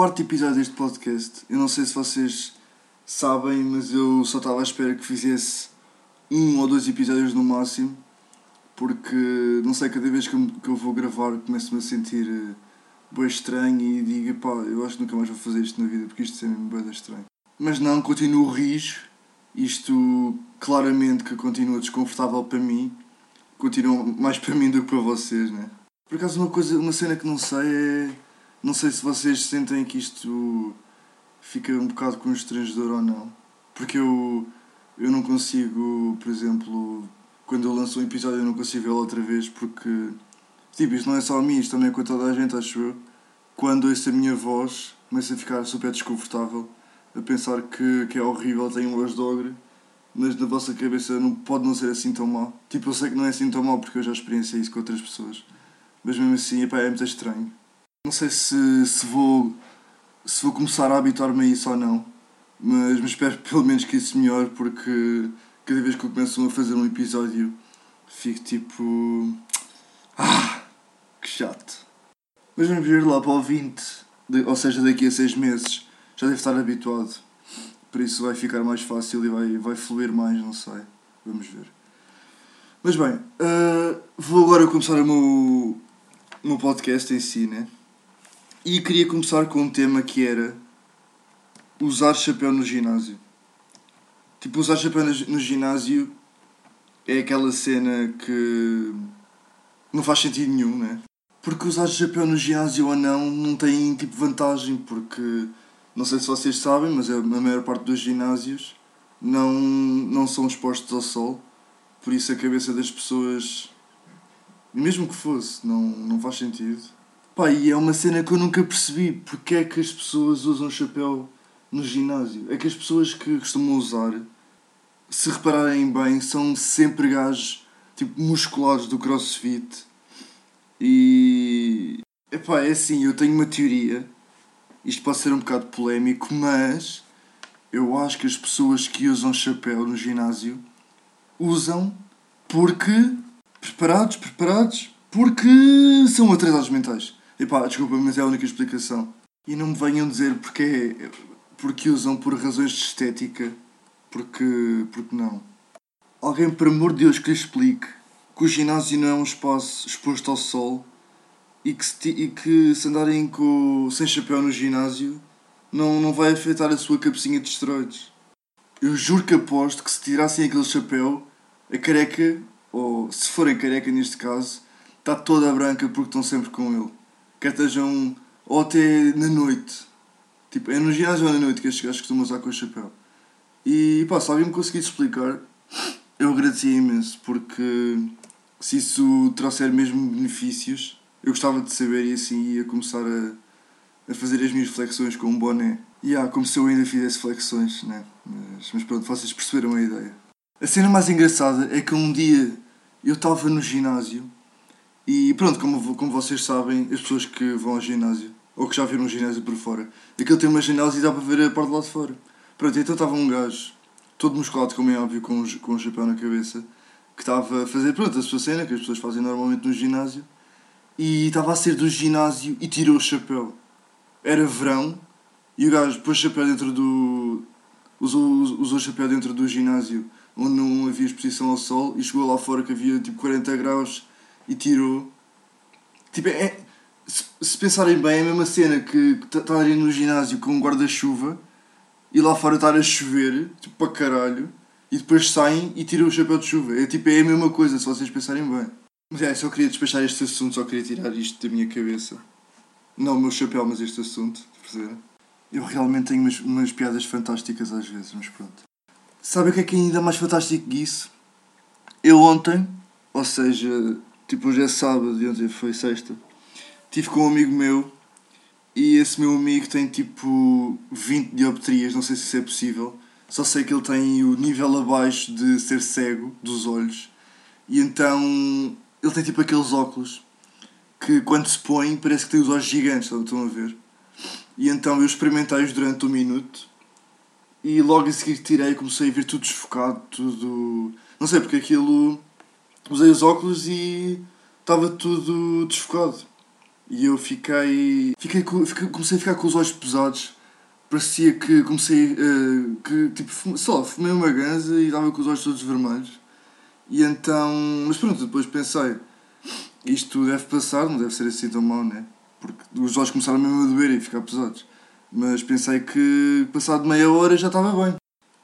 quarto episódio deste podcast. Eu não sei se vocês sabem, mas eu só estava à espera que fizesse um ou dois episódios no máximo, porque não sei, cada vez que eu, que eu vou gravar começo-me a sentir uh, bem estranho e digo, pá, eu acho que nunca mais vou fazer isto na vida porque isto é mesmo bem estranho. Mas não, continuo rijo, isto claramente que continua desconfortável para mim, continua mais para mim do que para vocês, né? Por acaso uma coisa, uma cena que não sei é não sei se vocês sentem que isto fica um bocado constrangedor ou não. Porque eu, eu não consigo, por exemplo, quando eu lanço um episódio eu não consigo vê-lo outra vez porque, tipo, isto não é só a mim, isto também é com toda a gente, acho eu. Quando ouço a minha voz, começo a ficar super desconfortável, a pensar que, que é horrível, tenho voz de ogre, mas na vossa cabeça não, pode não ser assim tão mal. Tipo, eu sei que não é assim tão mal porque eu já experienciei isso com outras pessoas. Mas mesmo assim, epá, é muito estranho. Não sei se, se vou se vou começar a habituar-me a isso ou não, mas, mas espero pelo menos que isso melhore porque cada vez que eu começo a fazer um episódio fico tipo. Ah! Que chato! Mas vamos ver lá para o 20, ou seja, daqui a 6 meses, já deve estar habituado. Por isso vai ficar mais fácil e vai, vai fluir mais, não sei. Vamos ver. Mas bem, uh, vou agora começar o meu, o meu podcast em si, né? E queria começar com um tema que era usar chapéu no ginásio. Tipo, usar chapéu no ginásio é aquela cena que não faz sentido nenhum, né? Porque usar chapéu no ginásio ou não não tem tipo vantagem, porque não sei se vocês sabem, mas a maior parte dos ginásios não, não são expostos ao sol, por isso a cabeça das pessoas, mesmo que fosse, não, não faz sentido Pá, e é uma cena que eu nunca percebi. Porque é que as pessoas usam chapéu no ginásio? É que as pessoas que costumam usar, se repararem bem, são sempre gajos tipo musculados do crossfit. E. Epá, é assim, eu tenho uma teoria. Isto pode ser um bocado polémico, mas eu acho que as pessoas que usam chapéu no ginásio usam porque. preparados, preparados, porque são atrasados mentais. Epá, desculpa, mas é a única explicação. E não me venham dizer porque, porque usam por razões de estética. Porque, porque não. Alguém, por amor de Deus, que lhe explique que o ginásio não é um espaço exposto ao sol e que se, e que se andarem com, sem chapéu no ginásio não, não vai afetar a sua cabecinha de esteroides. Eu juro que aposto que se tirassem aquele chapéu, a careca, ou se forem careca neste caso, está toda branca porque estão sempre com ele quer estejam ou até na noite. Tipo, é no ginásio ou na noite que estes gajos costumam usar com o chapéu. E pá, se alguém me conseguisse explicar, eu agradecia imenso, porque se isso trouxer mesmo benefícios, eu gostava de saber e assim ia começar a, a fazer as minhas flexões com um boné. E ah, como se eu ainda fizesse flexões, né? Mas, mas pronto, vocês perceberam a ideia. A cena mais engraçada é que um dia eu estava no ginásio e pronto, como, como vocês sabem, as pessoas que vão ao ginásio, ou que já viram um ginásio por fora, aquilo tem uma janela e dá para ver a parte lá de fora. Pronto, então estava um gajo, todo musculado, como é óbvio, com, com um chapéu na cabeça, que estava a fazer, pronto, a sua cena, que as pessoas fazem normalmente no ginásio, e estava a sair do ginásio e tirou o chapéu. Era verão, e o gajo pôs o chapéu dentro do. usou, usou o chapéu dentro do ginásio onde não havia exposição ao sol e chegou lá fora que havia tipo 40 graus e tirou. Tipo, é, se, se pensarem bem, é a mesma cena que estarem no ginásio com um guarda-chuva e lá fora estar a chover, tipo, para caralho, e depois saem e tiram o chapéu de chuva. É tipo, é a mesma coisa, se vocês pensarem bem. Mas é, só queria despachar este assunto, só queria tirar isto da minha cabeça. Não o meu chapéu, mas este assunto? Eu realmente tenho umas, umas piadas fantásticas às vezes, mas pronto. Sabe o que é que é ainda mais fantástico que isso? Eu ontem, ou seja, tipo hoje é sábado e ontem foi sexta, estive com um amigo meu e esse meu amigo tem tipo 20 dioptrias, não sei se isso é possível, só sei que ele tem o nível abaixo de ser cego dos olhos e então ele tem tipo aqueles óculos que quando se põe parece que tem os olhos gigantes, estão a ver? E então eu experimentei-os durante um minuto e logo a seguir tirei e comecei a ver tudo desfocado, tudo. Não sei porque aquilo usei os óculos e estava tudo desfocado. E eu fiquei. fiquei, fiquei comecei a ficar com os olhos pesados. Parecia que comecei. Uh, que tipo, só fumei uma ganza e estava com os olhos todos vermelhos. E então. Mas pronto, depois pensei. Isto deve passar, não deve ser assim tão mau, né? Porque os olhos começaram mesmo a doer e ficar pesados. Mas pensei que passado meia hora já estava bem.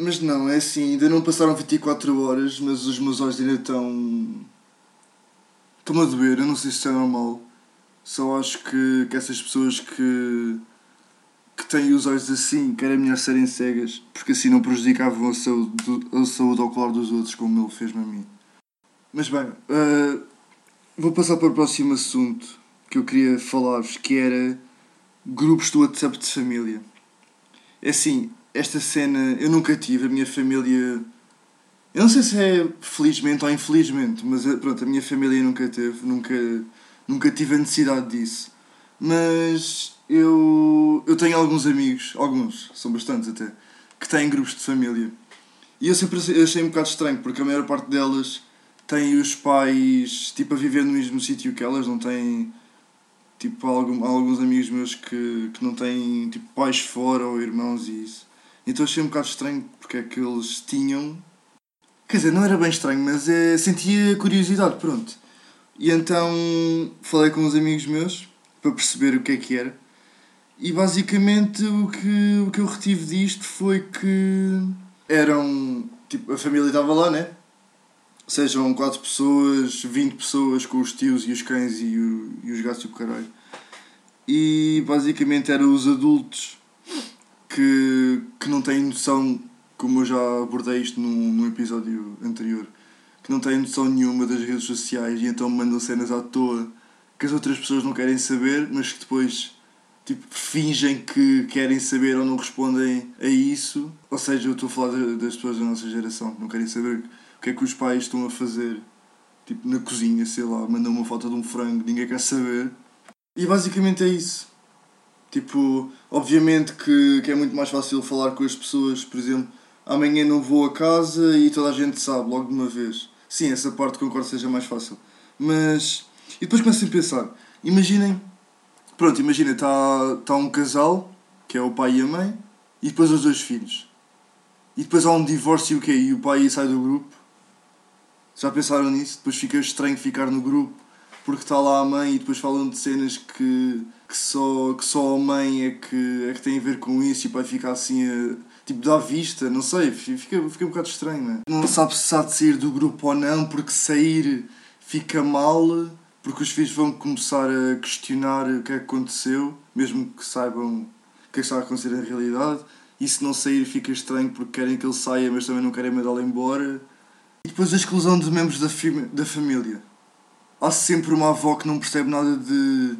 Mas não, é assim, ainda não passaram 24 horas, mas os meus olhos ainda estão. estão a doer, eu não sei se isso é normal. Só acho que, que essas pessoas que. que têm os olhos assim, que era melhor serem cegas, porque assim não prejudicavam a saúde, a saúde ocular dos outros, como ele fez-me a mim. Mas bem, uh, vou passar para o próximo assunto que eu queria falar-vos, que era grupos do WhatsApp de família. É assim, esta cena eu nunca tive, a minha família. Eu não sei se é felizmente ou infelizmente, mas eh, pronto, a minha família nunca teve, nunca, nunca tive a necessidade disso. Mas eu, eu tenho alguns amigos, alguns, são bastantes até, que têm grupos de família. E eu sempre achei um bocado estranho, porque a maior parte delas tem os pais tipo a viver no mesmo sítio que elas, não têm tipo há, alguns amigos meus que, que não têm tipo pais fora ou irmãos e isso. Então achei um bocado estranho porque é que eles tinham. Quer dizer, não era bem estranho, mas é, sentia curiosidade, pronto. E então falei com uns amigos meus para perceber o que é que era. E basicamente o que, o que eu retive disto foi que eram. Tipo, a família estava lá, né? Sejam 4 pessoas, 20 pessoas com os tios e os cães e, o, e os gatos e o caralho. E basicamente eram os adultos que, que não têm noção, como eu já abordei isto num, num episódio anterior, que não têm noção nenhuma das redes sociais e então mandam cenas à toa que as outras pessoas não querem saber, mas que depois tipo, fingem que querem saber ou não respondem a isso. Ou seja, eu estou a falar das pessoas da nossa geração que não querem saber o que é que os pais estão a fazer, tipo na cozinha, sei lá, mandam uma foto de um frango, ninguém quer saber. E basicamente é isso. Tipo, obviamente que, que é muito mais fácil falar com as pessoas, por exemplo, amanhã não vou a casa e toda a gente sabe logo de uma vez. Sim, essa parte concordo seja mais fácil. Mas. E depois começo a pensar, imaginem. Pronto, imagina, está tá um casal, que é o pai e a mãe, e depois os dois filhos. E depois há um divórcio e o quê? E o pai sai do grupo. Já pensaram nisso? Depois fica estranho ficar no grupo porque está lá a mãe e depois falam de cenas que, que, só, que só a mãe é que, é que tem a ver com isso e o pai fica assim a, tipo dá vista, não sei, fica, fica um bocado estranho, não é? Sabe se há de sair do grupo ou não, porque sair fica mal, porque os filhos vão começar a questionar o que é que aconteceu, mesmo que saibam o que é que está a acontecer na realidade, e se não sair fica estranho porque querem que ele saia, mas também não querem mandá-lo embora. E depois a exclusão de membros da, da família há sempre uma avó que não percebe nada de,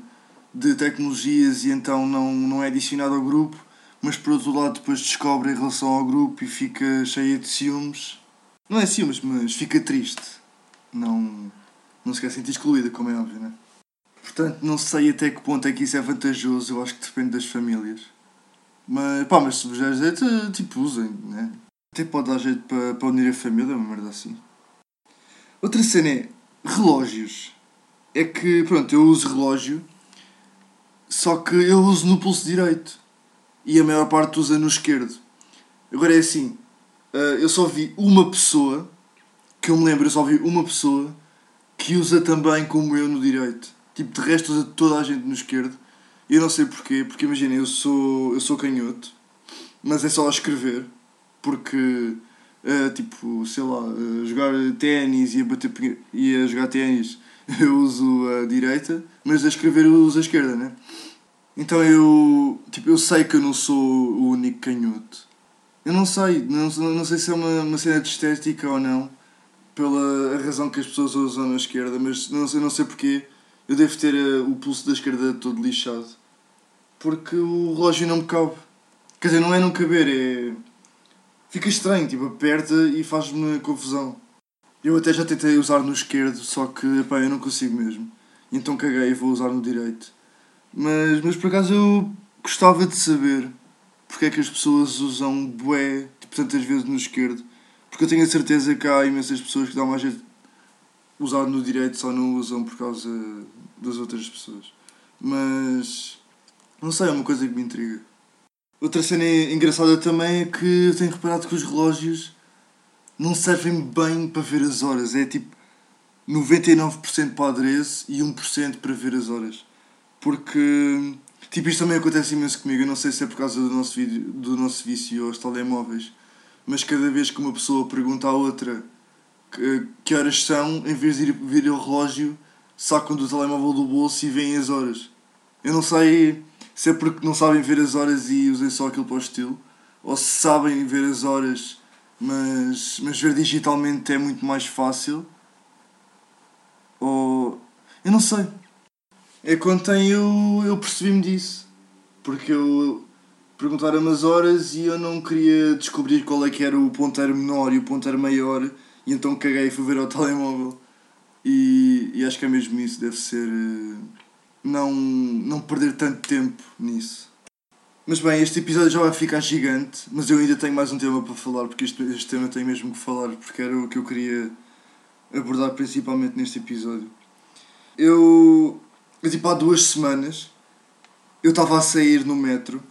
de tecnologias e então não, não é adicionada ao grupo, mas por outro lado depois descobre em relação ao grupo e fica cheia de ciúmes. Não é ciúmes, mas fica triste. Não, não se quer sentir excluída, como é óbvio, né? Portanto, não sei até que ponto é que isso é vantajoso, eu acho que depende das famílias. Mas, pá, mas se vos der jeito, tipo, usem, né? Até pode dar jeito para, para unir a família, uma merda assim. Outra cena é, relógios. É que, pronto, eu uso relógio, só que eu uso no pulso direito e a maior parte usa no esquerdo. Agora é assim, eh, eu só vi uma pessoa, que eu me lembro, eu só vi uma pessoa que usa também como eu no direito. Tipo, de resto usa toda a gente no esquerdo. Eu não sei porquê, porque imagina, eu sou, eu sou canhoto, mas é só escrever, porque tipo, sei lá, jogar ténis e a bater e a jogar ténis eu uso a direita, mas a escrever eu uso a esquerda, né? Então eu, tipo, eu sei que eu não sou o único canhoto. Eu não sei, não, não sei se é uma, uma cena de estética ou não, pela razão que as pessoas usam na esquerda, mas não sei, não sei porquê. Eu devo ter uh, o pulso da esquerda todo lixado. Porque o relógio não me cabe. Quer dizer, não é não caber, é fica estranho, tipo, aperta e faz-me confusão. Eu até já tentei usar no esquerdo, só que epá, eu não consigo mesmo. Então caguei e vou usar no direito. Mas, mas por acaso eu gostava de saber porque é que as pessoas usam bué tipo, tantas vezes no esquerdo. Porque eu tenho a certeza que há imensas pessoas que dão mais jeito usar no direito só não usam por causa das outras pessoas. Mas. Não sei, é uma coisa que me intriga. Outra cena engraçada também é que eu tenho reparado que os relógios não servem bem para ver as horas. É tipo 99% para adereço e 1% para ver as horas. Porque, tipo, isto também acontece imenso comigo. Eu não sei se é por causa do nosso, vídeo, do nosso vício aos telemóveis, mas cada vez que uma pessoa pergunta à outra que, que horas são, em vez de ir ver o relógio, sacam do telemóvel do bolso e veem as horas. Eu não sei se é porque não sabem ver as horas e usem só aquilo para o estilo, ou se sabem ver as horas, mas, mas ver digitalmente é muito mais fácil. Ou. Eu não sei. É quando eu, eu percebi-me disso. Porque eu perguntaram-me as horas e eu não queria descobrir qual é que era o ponteiro menor e o ponteiro maior e então caguei e fui ver ao telemóvel. E, e acho que é mesmo isso, deve ser. Não, não perder tanto tempo nisso. Mas bem, este episódio já vai ficar gigante, mas eu ainda tenho mais um tema para falar, porque este, este tema tem mesmo que falar, porque era o que eu queria abordar principalmente neste episódio. Eu, eu tipo, há duas semanas, eu estava a sair no metro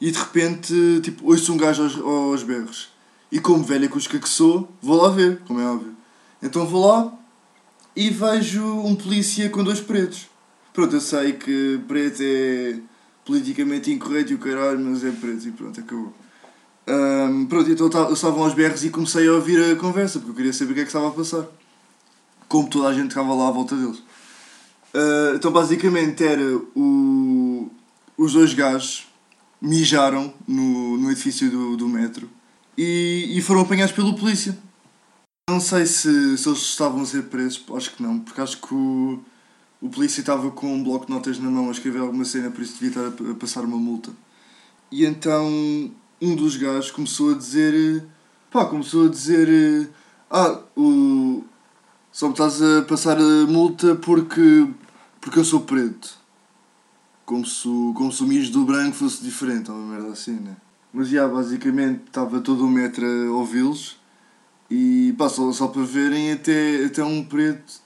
e de repente, tipo, ouço um gajo aos, aos berros. E como velha cusca que sou, vou lá ver, como é óbvio. Então vou lá e vejo um polícia com dois pretos. Pronto, eu sei que preto é politicamente incorreto e o caralho, mas é preto e pronto, acabou. Um, pronto, então eu estava aos berros e comecei a ouvir a conversa, porque eu queria saber o que é que estava a passar. Como toda a gente estava lá à volta deles. Uh, então basicamente era o, os dois gajos mijaram no, no edifício do, do metro e, e foram apanhados pelo polícia. Não sei se, se eles estavam a ser presos, acho que não, porque acho que o, o polícia estava com um bloco de notas na mão a escrever alguma cena, por isso devia estar a, passar uma multa. E então um dos gajos começou a dizer. pá, começou a dizer. Ah, o. Só me estás a passar a multa porque. porque eu sou preto. Como se, o, mijo do branco fosse diferente, ou uma merda assim, né? Mas já, basicamente estava todo o metro a ouvi-los e pá, só, só para verem até, até um preto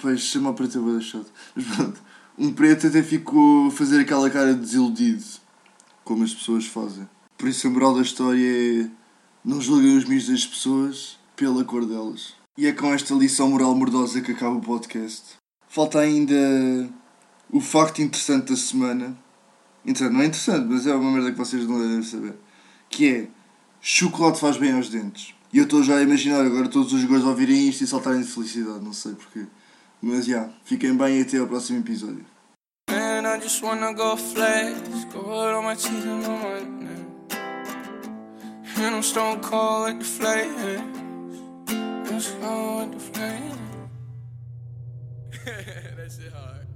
Pois, chama preto é chato. Mas pronto, um preto até ficou a fazer aquela cara de desiludido, como as pessoas fazem. Por isso a moral da história é não julguem os mijos das pessoas pela cor delas. E é com esta lição moral mordosa que acaba o podcast. Falta ainda o facto interessante da semana. Interessante, não é interessante, mas é uma merda que vocês não devem saber. Que é, chocolate faz bem aos dentes. E eu estou já a imaginar agora todos os gajos ouvirem isto e saltarem de felicidade, não sei porquê. Mas já, yeah, fiquem bem e até ao próximo episódio. Man, I just wanna go flex, go out on my cheese and my money. And I'm stone cold the I'm stone the that shit hard.